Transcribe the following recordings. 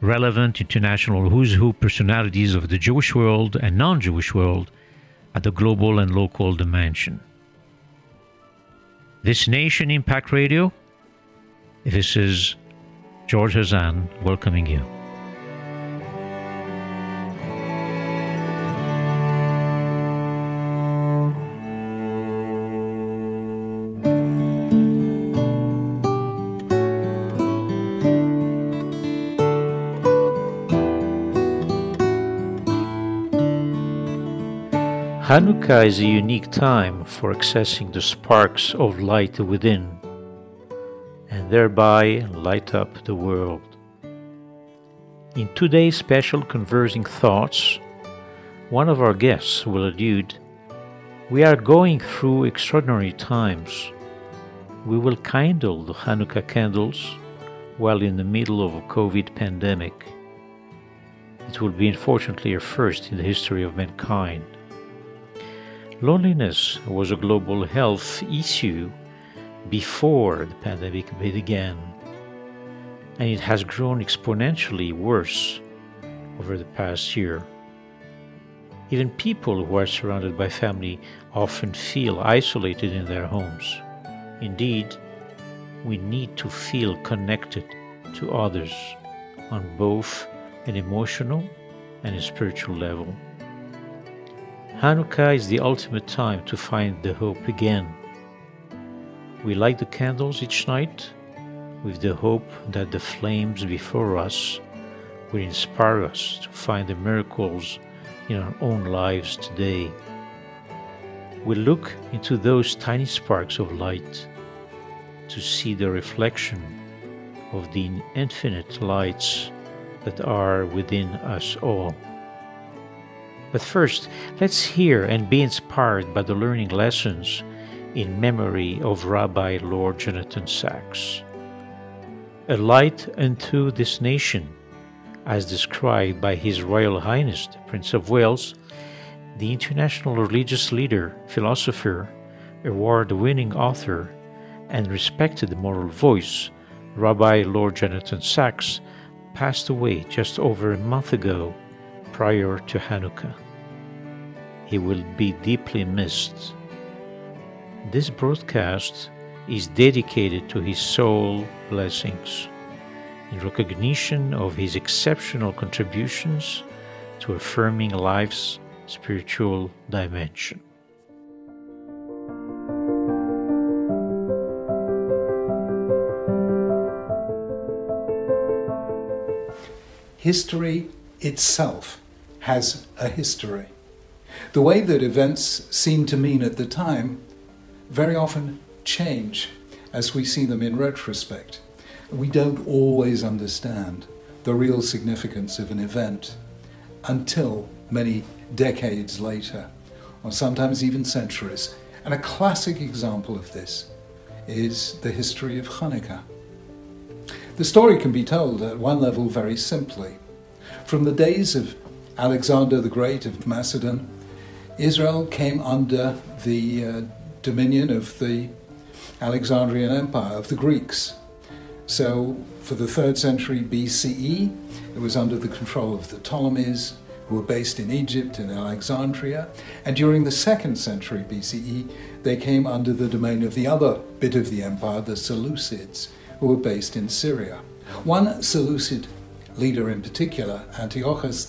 relevant international who's who personalities of the Jewish world and non Jewish world at the global and local dimension. This Nation Impact Radio, this is George Hazan welcoming you. Hanukkah is a unique time for accessing the sparks of light within and thereby light up the world. In today's special Conversing Thoughts, one of our guests will allude We are going through extraordinary times. We will kindle the Hanukkah candles while in the middle of a COVID pandemic. It will be unfortunately a first in the history of mankind. Loneliness was a global health issue before the pandemic began, and it has grown exponentially worse over the past year. Even people who are surrounded by family often feel isolated in their homes. Indeed, we need to feel connected to others on both an emotional and a spiritual level. Hanukkah is the ultimate time to find the hope again. We light the candles each night with the hope that the flames before us will inspire us to find the miracles in our own lives today. We look into those tiny sparks of light to see the reflection of the infinite lights that are within us all. But first, let's hear and be inspired by the learning lessons in memory of Rabbi Lord Jonathan Sacks. A light unto this nation, as described by His Royal Highness the Prince of Wales, the international religious leader, philosopher, award winning author, and respected moral voice, Rabbi Lord Jonathan Sacks, passed away just over a month ago prior to Hanukkah. He will be deeply missed. This broadcast is dedicated to his soul blessings in recognition of his exceptional contributions to affirming life's spiritual dimension. History itself has a history. The way that events seem to mean at the time very often change as we see them in retrospect. We don't always understand the real significance of an event until many decades later, or sometimes even centuries. And a classic example of this is the history of Hanukkah. The story can be told at one level very simply. From the days of Alexander the Great of Macedon, Israel came under the uh, dominion of the Alexandrian Empire, of the Greeks. So, for the third century BCE, it was under the control of the Ptolemies, who were based in Egypt and Alexandria. And during the second century BCE, they came under the domain of the other bit of the empire, the Seleucids, who were based in Syria. One Seleucid leader in particular, Antiochus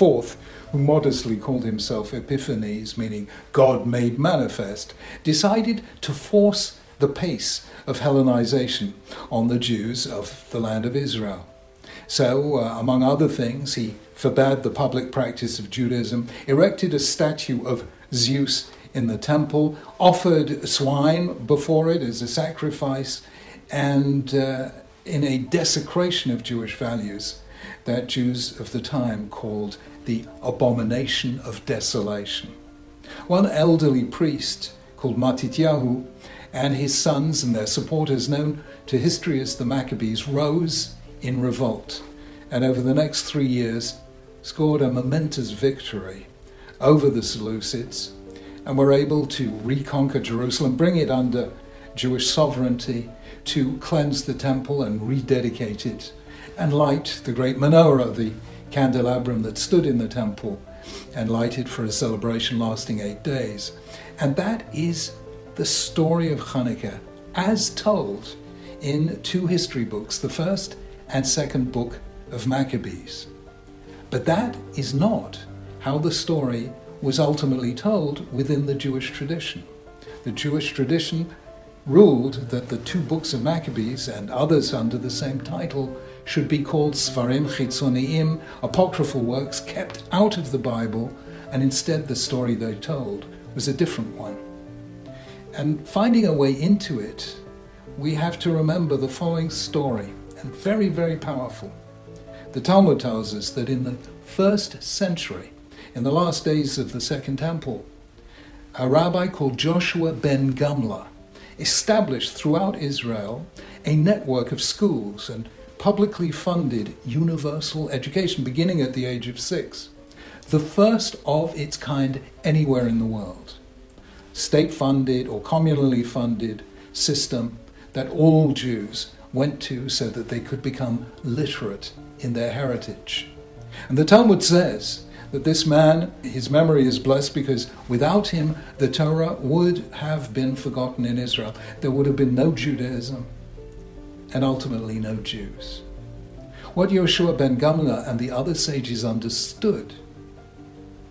IV, who modestly called himself Epiphanes, meaning God made manifest, decided to force the pace of Hellenization on the Jews of the land of Israel. So, uh, among other things, he forbade the public practice of Judaism, erected a statue of Zeus in the temple, offered swine before it as a sacrifice, and uh, in a desecration of Jewish values that Jews of the time called the abomination of desolation. One elderly priest called Matityahu and his sons and their supporters, known to history as the Maccabees, rose in revolt and over the next three years scored a momentous victory over the Seleucids and were able to reconquer Jerusalem, bring it under Jewish sovereignty, to cleanse the temple and rededicate it, and light the great menorah, the candelabrum that stood in the temple, and lighted for a celebration lasting eight days. And that is the story of Hanukkah as told in two history books, the first and second book of Maccabees. But that is not how the story was ultimately told within the Jewish tradition. The Jewish tradition ruled that the two books of Maccabees and others under the same title should be called Sfarim Chitzoniim, apocryphal works kept out of the Bible, and instead the story they told was a different one. And finding a way into it, we have to remember the following story, and very, very powerful. The Talmud tells us that in the first century, in the last days of the Second Temple, a rabbi called Joshua ben Gamla established throughout Israel a network of schools and publicly funded universal education beginning at the age of six, the first of its kind anywhere in the world. State funded or communally funded system that all Jews went to so that they could become literate in their heritage. And the Talmud says that this man, his memory is blessed because without him, the Torah would have been forgotten in Israel. There would have been no Judaism and ultimately no Jews. What Yoshua ben Gamla and the other sages understood,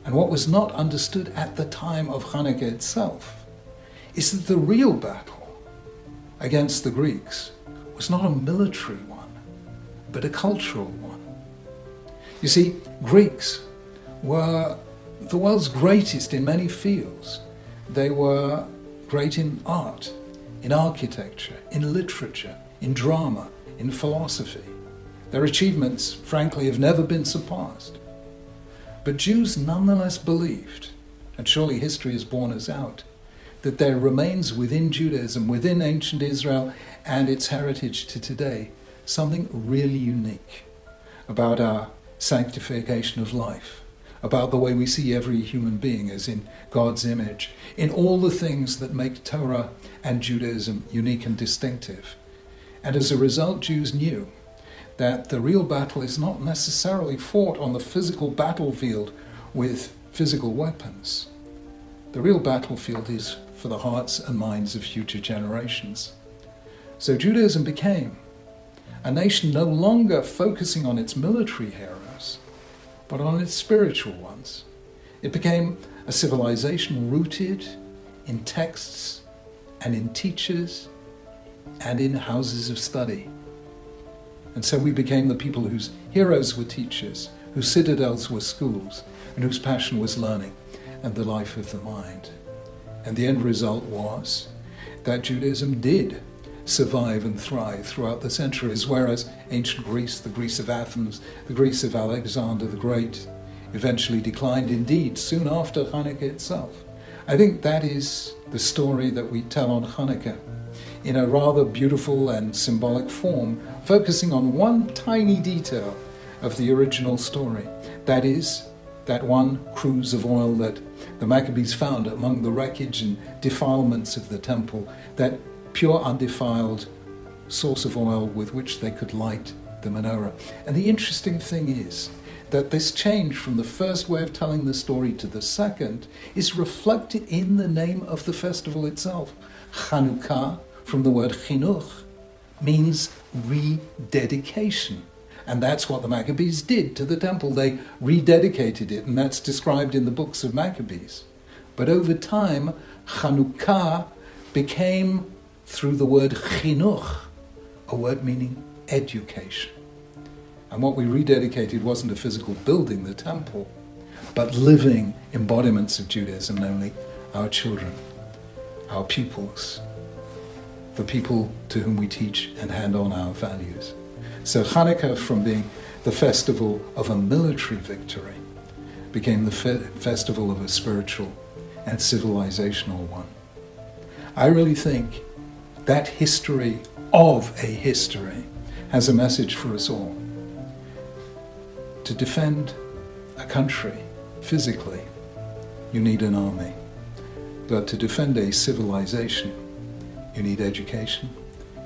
and what was not understood at the time of Hanukkah itself, is that the real battle against the Greeks was not a military one, but a cultural one. You see, Greeks were the world's greatest in many fields. They were great in art, in architecture, in literature, in drama, in philosophy. Their achievements, frankly, have never been surpassed. But Jews nonetheless believed, and surely history has borne us out, that there remains within Judaism, within ancient Israel and its heritage to today, something really unique about our sanctification of life about the way we see every human being as in God's image, in all the things that make Torah and Judaism unique and distinctive. And as a result, Jews knew that the real battle is not necessarily fought on the physical battlefield with physical weapons. The real battlefield is for the hearts and minds of future generations. So Judaism became a nation no longer focusing on its military heroes but on its spiritual ones. It became a civilization rooted in texts and in teachers and in houses of study. And so we became the people whose heroes were teachers, whose citadels were schools, and whose passion was learning and the life of the mind. And the end result was that Judaism did survive and thrive throughout the centuries, whereas ancient Greece, the Greece of Athens, the Greece of Alexander the Great, eventually declined indeed soon after Hanukkah itself. I think that is the story that we tell on Hanukkah in a rather beautiful and symbolic form, focusing on one tiny detail of the original story. That is, that one cruse of oil that the Maccabees found among the wreckage and defilements of the temple, that pure, undefiled source of oil with which they could light the menorah. And the interesting thing is that this change from the first way of telling the story to the second is reflected in the name of the festival itself. Chanukah, from the word chinuch, means rededication. And that's what the Maccabees did to the temple. They rededicated it, and that's described in the books of Maccabees. But over time, Chanukah became through the word chinuch, a word meaning education. And what we rededicated wasn't a physical building, the temple, but living embodiments of Judaism, namely our children, our pupils. The people to whom we teach and hand on our values. So Hanukkah, from being the festival of a military victory, became the fe- festival of a spiritual and civilizational one. I really think that history of a history has a message for us all. To defend a country physically, you need an army. But to defend a civilization, you need education,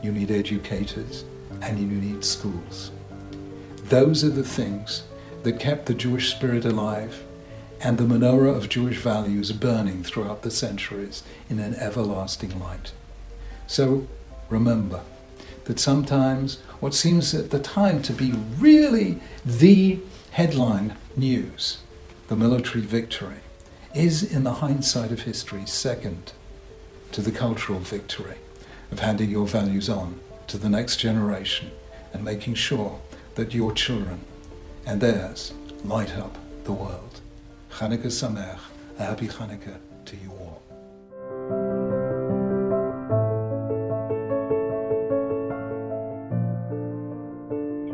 you need educators, and you need schools. Those are the things that kept the Jewish spirit alive and the menorah of Jewish values burning throughout the centuries in an everlasting light. So remember that sometimes what seems at the time to be really the headline news, the military victory, is in the hindsight of history second to the cultural victory of handing your values on to the next generation and making sure that your children and theirs light up the world. Chanukah Sameach, a happy Chanukah to you all.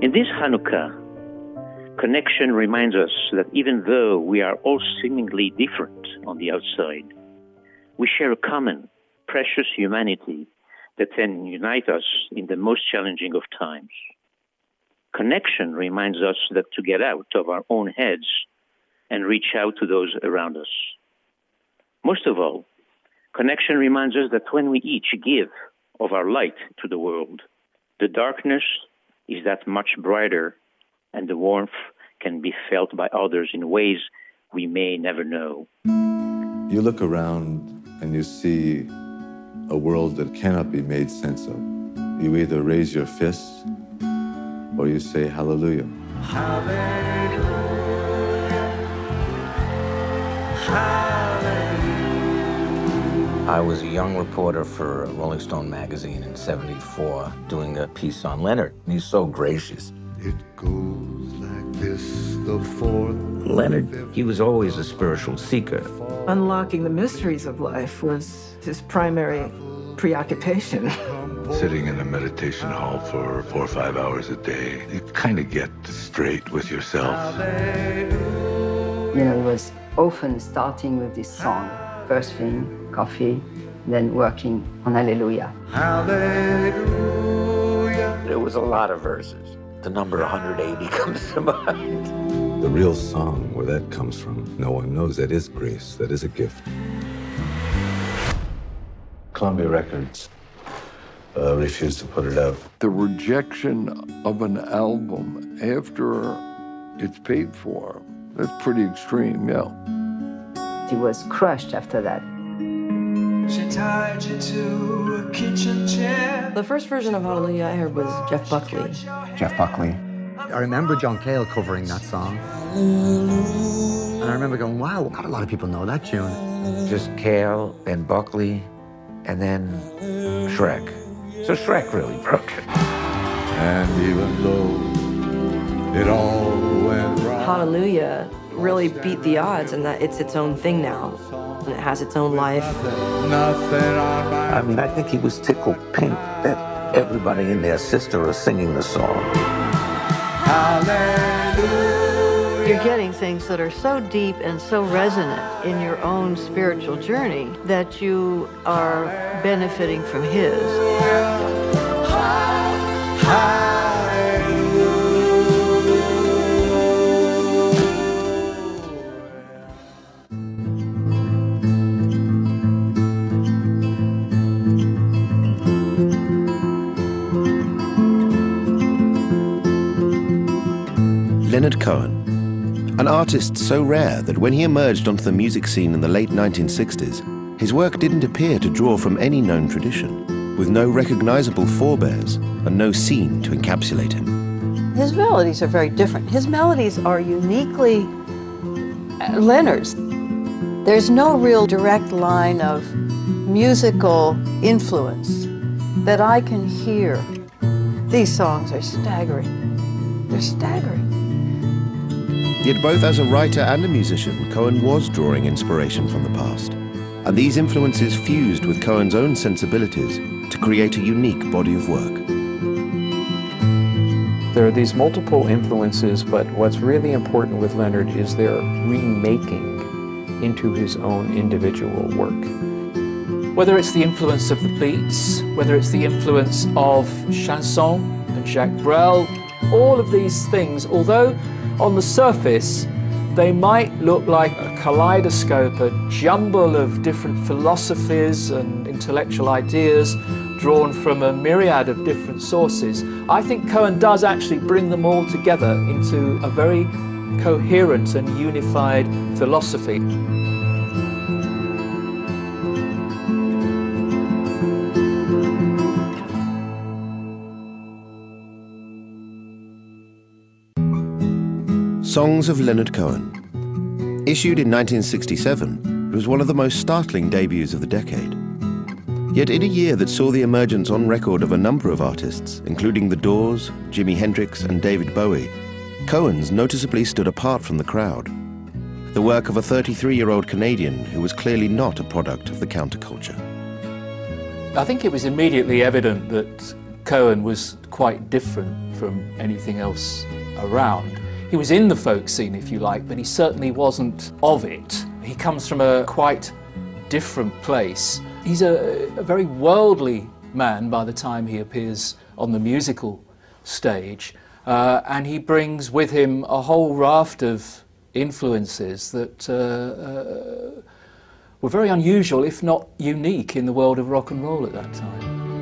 In this Hanukkah, connection reminds us that even though we are all seemingly different on the outside, we share a common, precious humanity that can unite us in the most challenging of times. Connection reminds us that to get out of our own heads and reach out to those around us. Most of all, connection reminds us that when we each give of our light to the world, the darkness is that much brighter and the warmth can be felt by others in ways we may never know. You look around and you see a world that cannot be made sense of. You either raise your fists or you say hallelujah. Hallelujah. Hallelujah. I was a young reporter for Rolling Stone magazine in 74 doing a piece on Leonard. He's so gracious. It goes like this, the fourth. Leonard, he was always a spiritual seeker. Unlocking the mysteries of life was his primary preoccupation. Sitting in a meditation hall for four or five hours a day, you kind of get straight with yourself. You know, it was often starting with this song. First thing, coffee, then working on Hallelujah. Hallelujah. There was a lot of verses. The number 180 comes to mind. The real song, where that comes from, no one knows. That is grace. That is a gift. Columbia Records uh, refused to put it out. The rejection of an album after it's paid for, that's pretty extreme, yeah. He was crushed after that. She tied you to a kitchen chair. The first version of Hallelujah I heard was Jeff Buckley. Jeff Buckley. I remember John Cale covering that song. And I remember going, wow, not a lot of people know that tune. Just Cale and Buckley and then Shrek. So Shrek really broke it. And even though it all went wrong. Hallelujah really beat the odds and that it's its own thing now. And it has its own life. I mean, I think he was tickled pink that everybody and their sister are singing the song. Hallelujah. You're getting things that are so deep and so resonant in your own spiritual journey that you are benefiting from his. Leonard Cohen an artist so rare that when he emerged onto the music scene in the late 1960s, his work didn't appear to draw from any known tradition, with no recognizable forebears and no scene to encapsulate him. His melodies are very different. His melodies are uniquely uh, Leonard's. There's no real direct line of musical influence that I can hear. These songs are staggering. They're staggering. Yet both as a writer and a musician, Cohen was drawing inspiration from the past. And these influences fused with Cohen's own sensibilities to create a unique body of work. There are these multiple influences, but what's really important with Leonard is their remaking into his own individual work. Whether it's the influence of the beats, whether it's the influence of chanson and Jacques Brel, all of these things, although on the surface they might look like a kaleidoscope, a jumble of different philosophies and intellectual ideas drawn from a myriad of different sources. I think Cohen does actually bring them all together into a very coherent and unified philosophy. Songs of Leonard Cohen. Issued in 1967, it was one of the most startling debuts of the decade. Yet in a year that saw the emergence on record of a number of artists, including The Doors, Jimi Hendrix and David Bowie, Cohen's noticeably stood apart from the crowd. The work of a 33-year-old Canadian who was clearly not a product of the counterculture. I think it was immediately evident that Cohen was quite different from anything else around. He was in the folk scene, if you like, but he certainly wasn't of it. He comes from a quite different place. He's a, a very worldly man by the time he appears on the musical stage, uh, and he brings with him a whole raft of influences that uh, uh, were very unusual, if not unique, in the world of rock and roll at that time.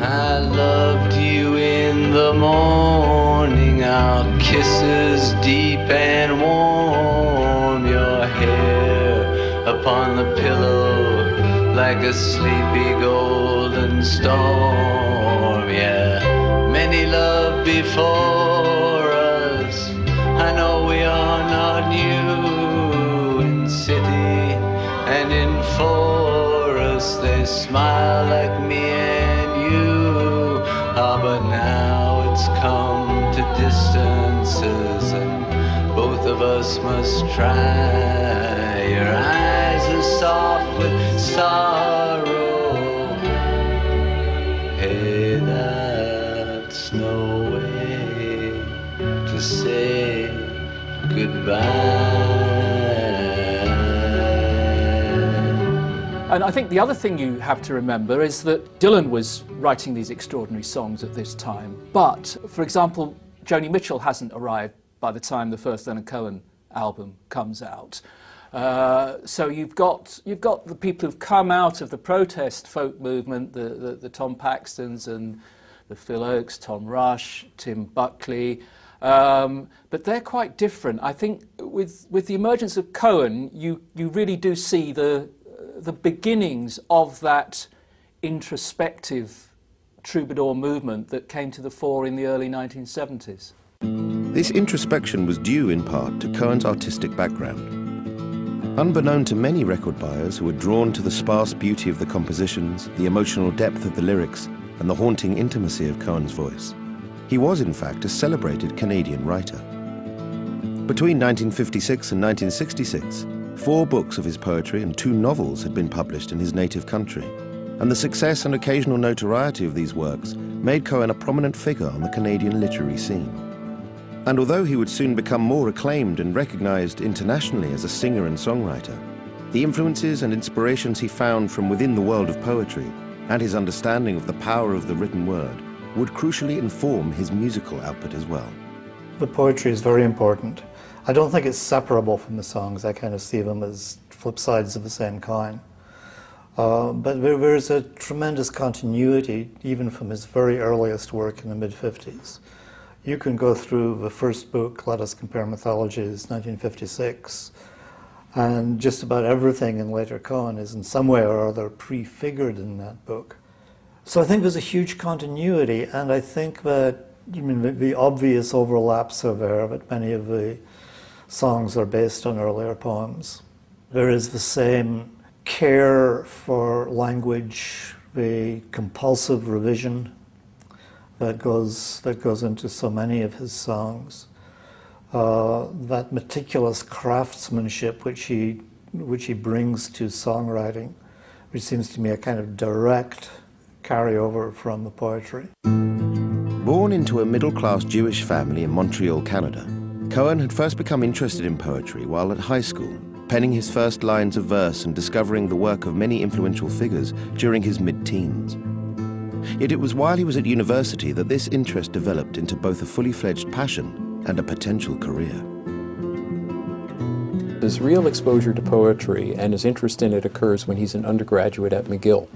I loved you in the morning, our kisses deep and warm, your hair upon the pillow like a sleepy golden storm. Yeah, many love before us. I know we are not new in city and in forest. They smile like me now it's come to distances, and both of us must try. Your eyes are soft with sorrow. Hey, that's no way to say goodbye. And I think the other thing you have to remember is that Dylan was writing these extraordinary songs at this time. But, for example, Joni Mitchell hasn't arrived by the time the first Leonard Cohen album comes out. Uh, so you've got you've got the people who've come out of the protest folk movement, the, the, the Tom Paxtons and the Phil Ochs, Tom Rush, Tim Buckley, um, but they're quite different. I think with with the emergence of Cohen, you you really do see the the beginnings of that introspective troubadour movement that came to the fore in the early 1970s. This introspection was due in part to Cohen's artistic background. Unbeknown to many record buyers who were drawn to the sparse beauty of the compositions, the emotional depth of the lyrics, and the haunting intimacy of Cohen's voice, he was in fact a celebrated Canadian writer. Between 1956 and 1966, four books of his poetry and two novels had been published in his native country, and the success and occasional notoriety of these works made Cohen a prominent figure on the Canadian literary scene. And although he would soon become more acclaimed and recognized internationally as a singer and songwriter, the influences and inspirations he found from within the world of poetry and his understanding of the power of the written word would crucially inform his musical output as well. The poetry is very important. I don't think it's separable from the songs. I kind of see them as flip sides of the same coin. Uh, but there, there's a tremendous continuity, even from his very earliest work in the mid 50s. You can go through the first book, Let Us Compare Mythologies, 1956, and just about everything in later Cohen is in some way or other prefigured in that book. So I think there's a huge continuity, and I think that you mean the, the obvious overlaps are there, but many of the songs are based on earlier poems. There is the same care for language, the compulsive revision that goes that goes into so many of his songs. Uh, that meticulous craftsmanship which he which he brings to songwriting, which seems to me a kind of direct carryover from the poetry. Born into a middle class Jewish family in Montreal, Canada, Cohen had first become interested in poetry while at high school, penning his first lines of verse and discovering the work of many influential figures during his mid teens. Yet it was while he was at university that this interest developed into both a fully fledged passion and a potential career. His real exposure to poetry and his interest in it occurs when he's an undergraduate at McGill.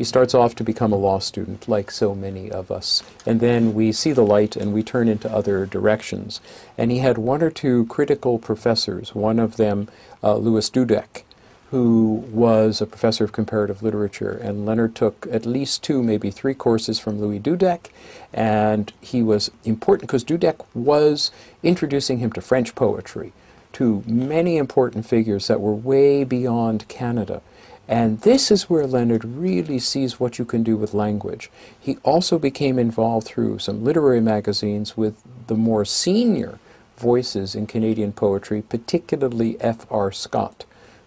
He starts off to become a law student, like so many of us. And then we see the light and we turn into other directions. And he had one or two critical professors, one of them, uh, Louis Dudek, who was a professor of comparative literature. And Leonard took at least two, maybe three courses from Louis Dudek. And he was important because Dudek was introducing him to French poetry, to many important figures that were way beyond Canada. And this is where Leonard really sees what you can do with language. He also became involved through some literary magazines with the more senior voices in Canadian poetry, particularly F.R. Scott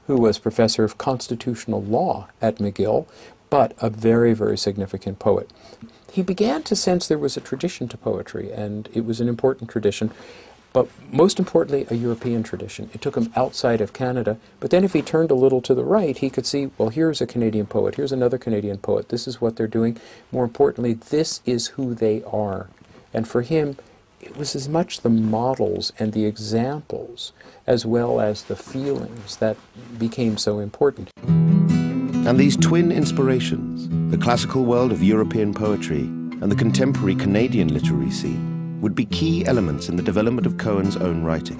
who was professor of constitutional law at McGill, but a very, very significant poet. He began to sense there was a tradition to poetry, and it was an important tradition, but most importantly, a European tradition. It took him outside of Canada, but then if he turned a little to the right, he could see, well, here's a Canadian poet, here's another Canadian poet, this is what they're doing. More importantly, this is who they are. And for him, it was as much the models and the examples as well as the feelings that became so important. And these twin inspirations, the classical world of European poetry and the contemporary Canadian literary scene, would be key elements in the development of Cohen's own writing.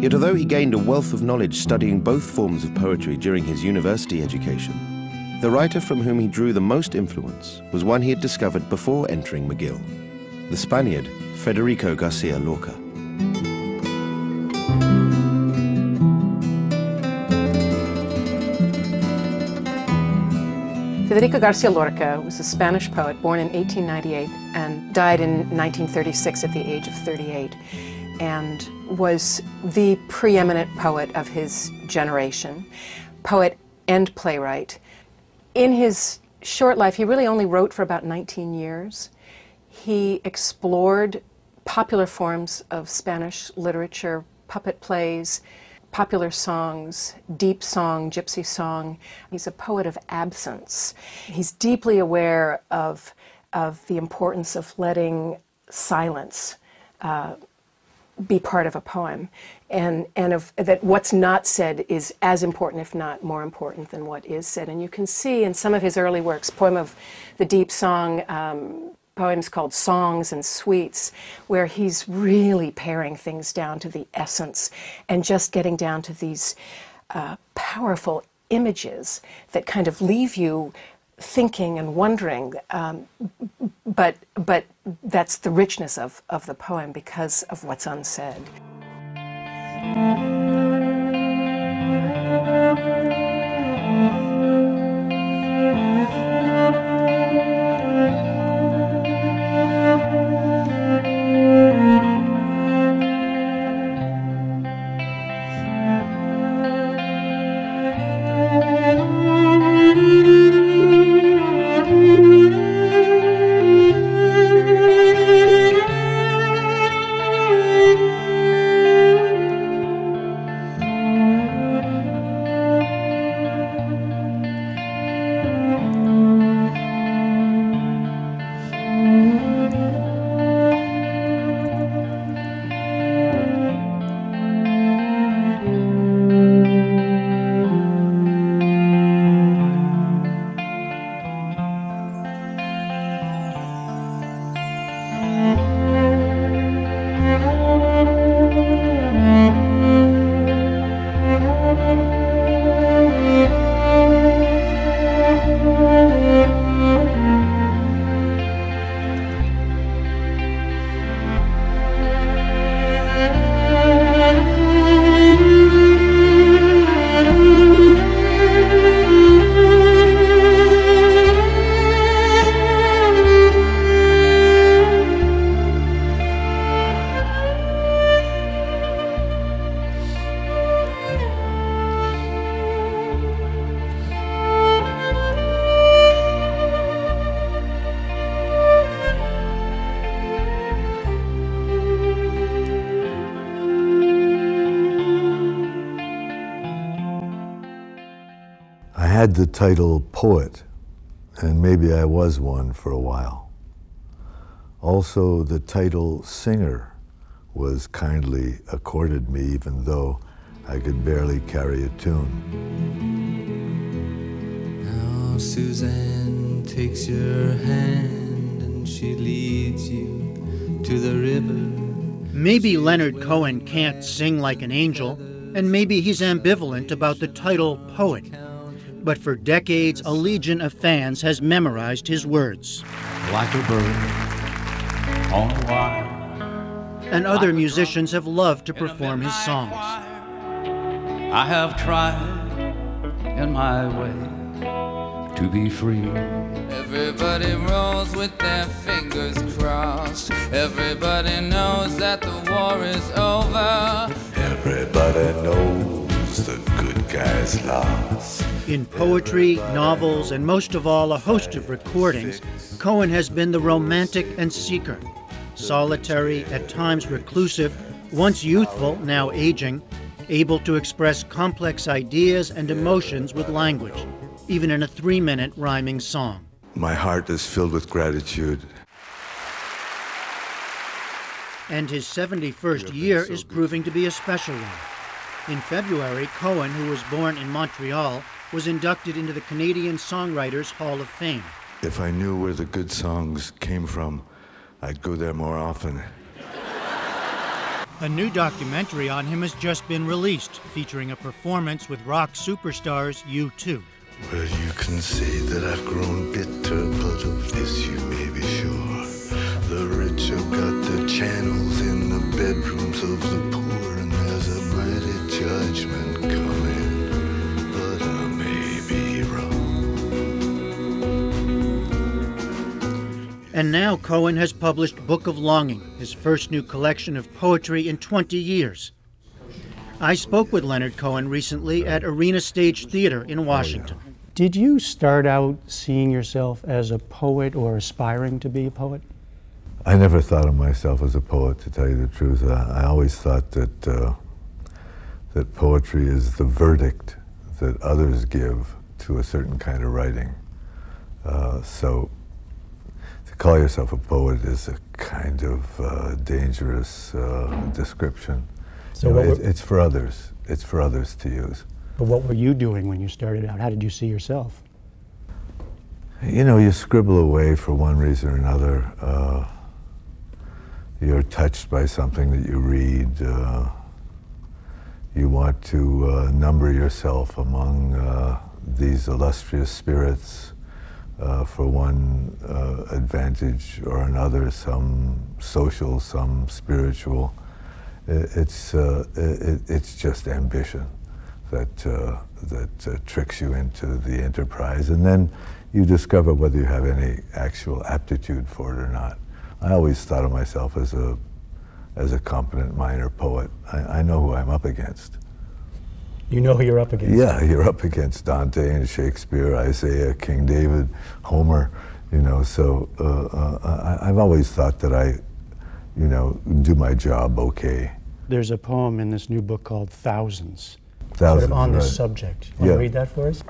Yet although he gained a wealth of knowledge studying both forms of poetry during his university education, the writer from whom he drew the most influence was one he had discovered before entering McGill, the Spaniard Federico Garcia Lorca. Federico Garcia Lorca was a Spanish poet born in 1898 and died in 1936 at the age of 38 and was the preeminent poet of his generation, poet and playwright. In his short life, he really only wrote for about 19 years. He explored popular forms of Spanish literature, puppet plays, popular songs, deep song, gypsy song. He's a poet of absence. He's deeply aware of, of the importance of letting silence uh, be part of a poem and, and of, that what's not said is as important, if not more important, than what is said. And you can see in some of his early works, Poem of the Deep Song, um, poems called Songs and Suites, where he's really paring things down to the essence and just getting down to these uh, powerful images that kind of leave you thinking and wondering. Um, but, but that's the richness of, of the poem because of what's unsaid. Had the title poet, and maybe I was one for a while. Also, the title singer was kindly accorded me, even though I could barely carry a tune. Now Suzanne takes your hand and she leads you to the river. Maybe Leonard Cohen can't sing like an angel, and maybe he's ambivalent about the title poet. But for decades, a legion of fans has memorized his words. Like a bird on a wire. And other musicians have loved to perform his songs. I have tried in my way to be free. Everybody rolls with their fingers crossed. Everybody knows that the war is over. Everybody knows the good guys lost. In poetry, novels, and most of all, a host of recordings, Cohen has been the romantic and seeker. Solitary, at times reclusive, once youthful, now aging, able to express complex ideas and emotions with language, even in a three minute rhyming song. My heart is filled with gratitude. And his 71st year is proving to be a special one. In February, Cohen, who was born in Montreal, was inducted into the Canadian Songwriters Hall of Fame. If I knew where the good songs came from, I'd go there more often. A new documentary on him has just been released, featuring a performance with rock superstars U2. Well, you can say that I've grown bitter, but of this you may be sure. The rich have got their channels in the bedrooms of the poor, and there's a mighty judgment And now Cohen has published Book of Longing, his first new collection of poetry in 20 years. I spoke with Leonard Cohen recently at Arena Stage Theater in Washington. Did you start out seeing yourself as a poet or aspiring to be a poet? I never thought of myself as a poet, to tell you the truth. I, I always thought that uh, that poetry is the verdict that others give to a certain kind of writing. Uh, so to call yourself a poet is a kind of uh, dangerous uh, description. So You know, it- it's for others. It's for others to use. But what were you doing when you started out? How did you see yourself? You know, you scribble away for one reason or another. Uh, you're touched by something that you read. Uh, you want to uh, number yourself among uh, these illustrious spirits uh, for one uh, advantage or another, some social, some spiritual. I- It's, uh, it, it's just ambition that, uh, that uh, tricks you into the enterprise. And then you discover whether you have any actual aptitude for it or not. I always thought of myself as a, as a competent minor poet. I, I know who I'm up against. You know who you're up against. Yeah, you're up against Dante and Shakespeare, Isaiah, King David, Homer, you know, so uh, uh, I, I've always thought that I, you know, do my job okay. There's a poem in this new book called Thousands. sort Thousands, of on this right. subject. Want Yeah. to read that for us?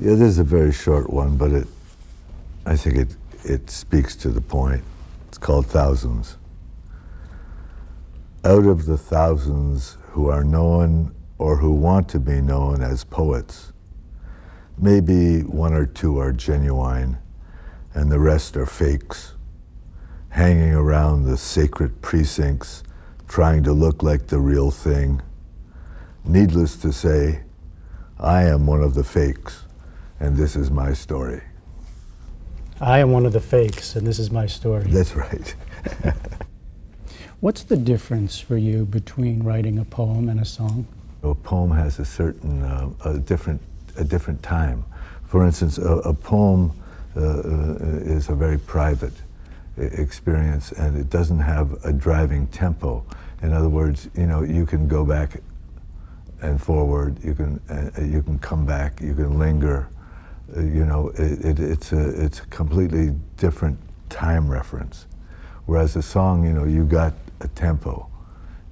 Yeah, this is a very short one, but it, I think it, it speaks to the point. It's called Thousands. Out of the thousands who are known or who want to be known as poets, maybe one or two are genuine and the rest are fakes, hanging around the sacred precincts, trying to look like the real thing. Needless to say, I am one of the fakes, and this is my story. I am one of the fakes, and this is my story. That's right. What's the difference for you between writing a poem and a song? A poem has a certain, uh, a different, a different time. For instance, a, a poem uh, uh, is a very private e- experience, and it doesn't have a driving tempo. In other words, you know, you can go back and forward. You can, uh, you can come back. You can linger. Uh, you know, it, it, it's a, it's a completely different time reference. Whereas a song, you know, you got a tempo.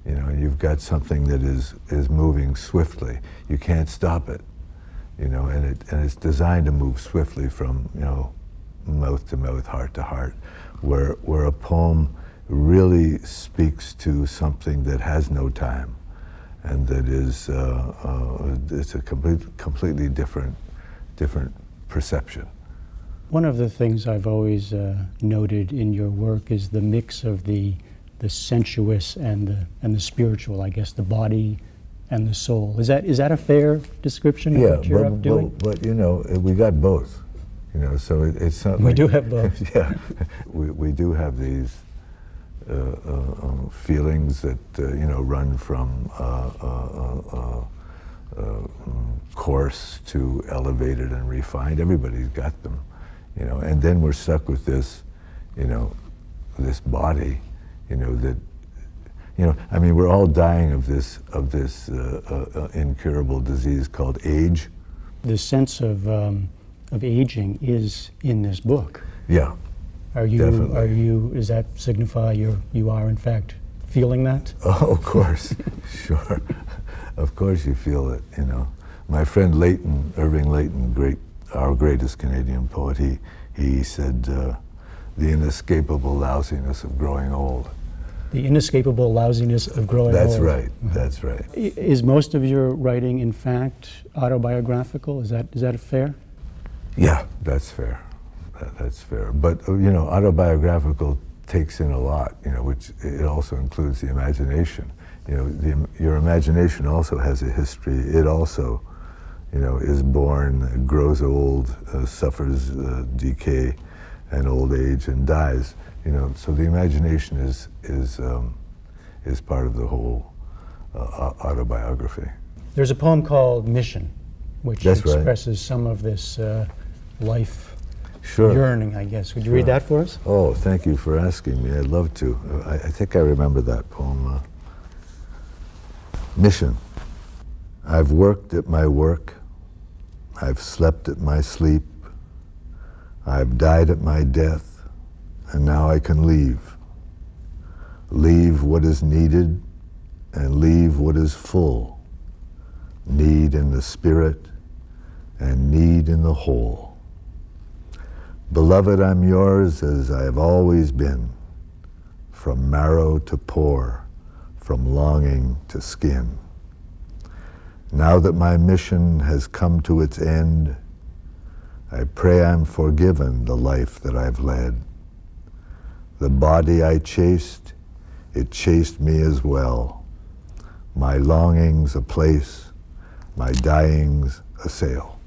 You know, you've got something that is, is moving swiftly. You can't stop it. You know, and, it, and it's designed to move swiftly from, you know, mouth to mouth, heart to heart, where, where a poem really speaks to something that has no time and that is uh, uh, it's a complete, completely different, different perception. One of the things I've always uh, noted in your work is the mix of the the sensuous and the and the spiritual. I guess the body and the soul. Is that is that a fair description of yeah, what you're but, up doing? But, but, you know, we got both. You know, so it, it's not. We like, do have both. yeah, we we do have these. Uh, uh, uh, feelings that uh, you know run from uh, uh, mm, coarse to elevated and refined. Everybody's got them, you know. And then we're stuck with this, you know, this body, you know that you know, I mean, we're all dying of this of this uh, uh, uh, incurable disease called age. The sense of um, of aging is in this book. Yeah, Are you Definitely. are you does that signify you you are in fact feeling that? Oh, of course, sure, of course you feel it. You know, my friend Layton, Irving Layton, great, our greatest Canadian poet, he he said, uh, "The inescapable lousiness of growing old." The inescapable lousiness of growing up. That's old. right. That's right. Is most of your writing in fact autobiographical? Is that is that fair? Yeah, that's fair. That, that's fair. But uh, you know, autobiographical takes in a lot. You know, which it also includes the imagination. You know, the, your imagination also has a history. It also, you know, is born, grows old, uh, suffers uh, decay, and old age, and dies. You know, so the imagination is is um, is part of the whole uh, autobiography. There's a poem called Mission, which That's right. expresses some of this uh, life Sure. yearning, I guess. Would you read that for us? Oh, thank you for asking me. I'd love to. I, I think I remember that poem. Uh, Mission. I've worked at my work. I've slept at my sleep. I've died at my death. And now I can leave. Leave what is needed and leave what is full. Need in the spirit and need in the whole. Beloved, I'm yours as I have always been, from marrow to pore, from longing to skin. Now that my mission has come to its end, I pray I'm forgiven the life that I've led. The body I chased, it chased me as well. My longings a place, my dyings a sail.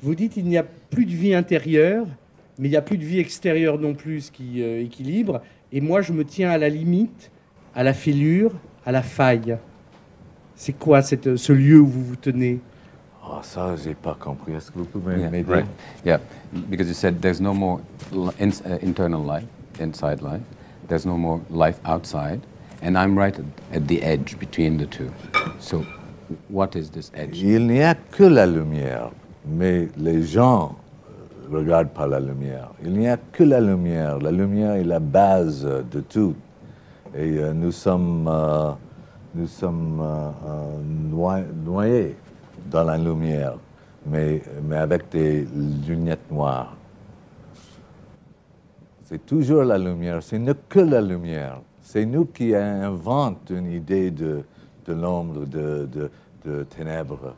Vous dites il n'y a plus de vie intérieure, mais il n'y a plus de vie extérieure non plus, ce qui euh, équilibre. Et moi, je me tiens à la limite, à la fêlure, à la faille. C'est quoi cette, ce lieu où vous vous tenez? Ah, ça, j'ai pas compris. Est-ce que vous pouvez Yeah, m'aider? right. Yeah, because you said there's no more uh, internal life, inside life. There's no more life outside, and I'm right at, the edge between the two. So, what is this edge? Il n'y a que la lumière, mais les gens euh, regardent par la lumière. Il n'y a que la lumière. La lumière est la base de tout. Et euh, nous sommes, euh, nous sommes euh, euh, noyés dans la lumière, mais, mais avec des lunettes noires. C'est toujours la lumière, ce n'est que la lumière. C'est nous qui inventons une idée de, de l'ombre, de, de, de ténèbres.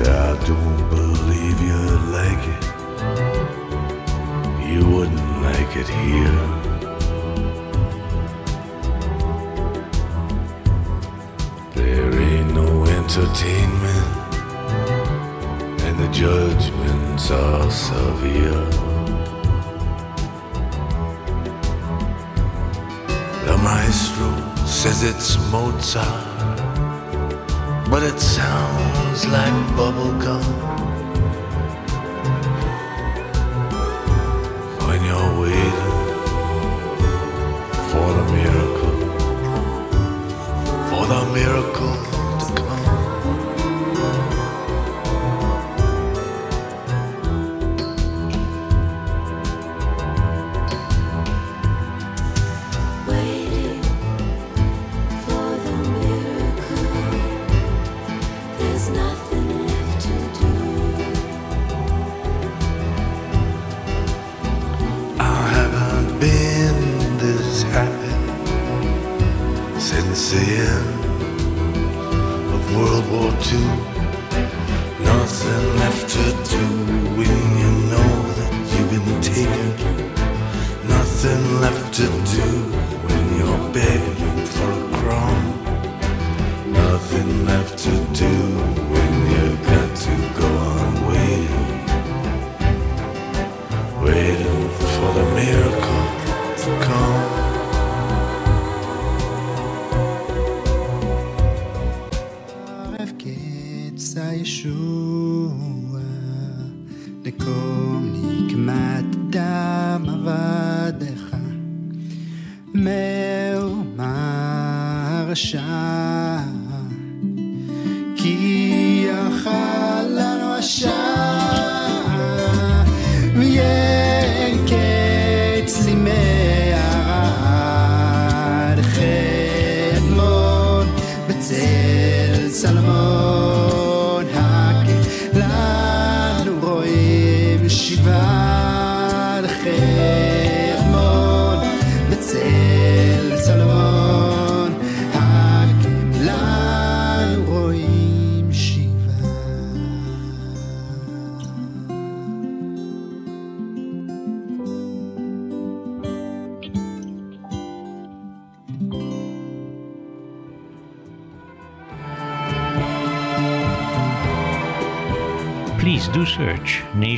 I don't believe you'd like it. You wouldn't like it here. There ain't no entertainment, judgments are severe. The maestro says it's Mozart, but it sounds like bubblegum. When you're waiting for the miracle, for the miracle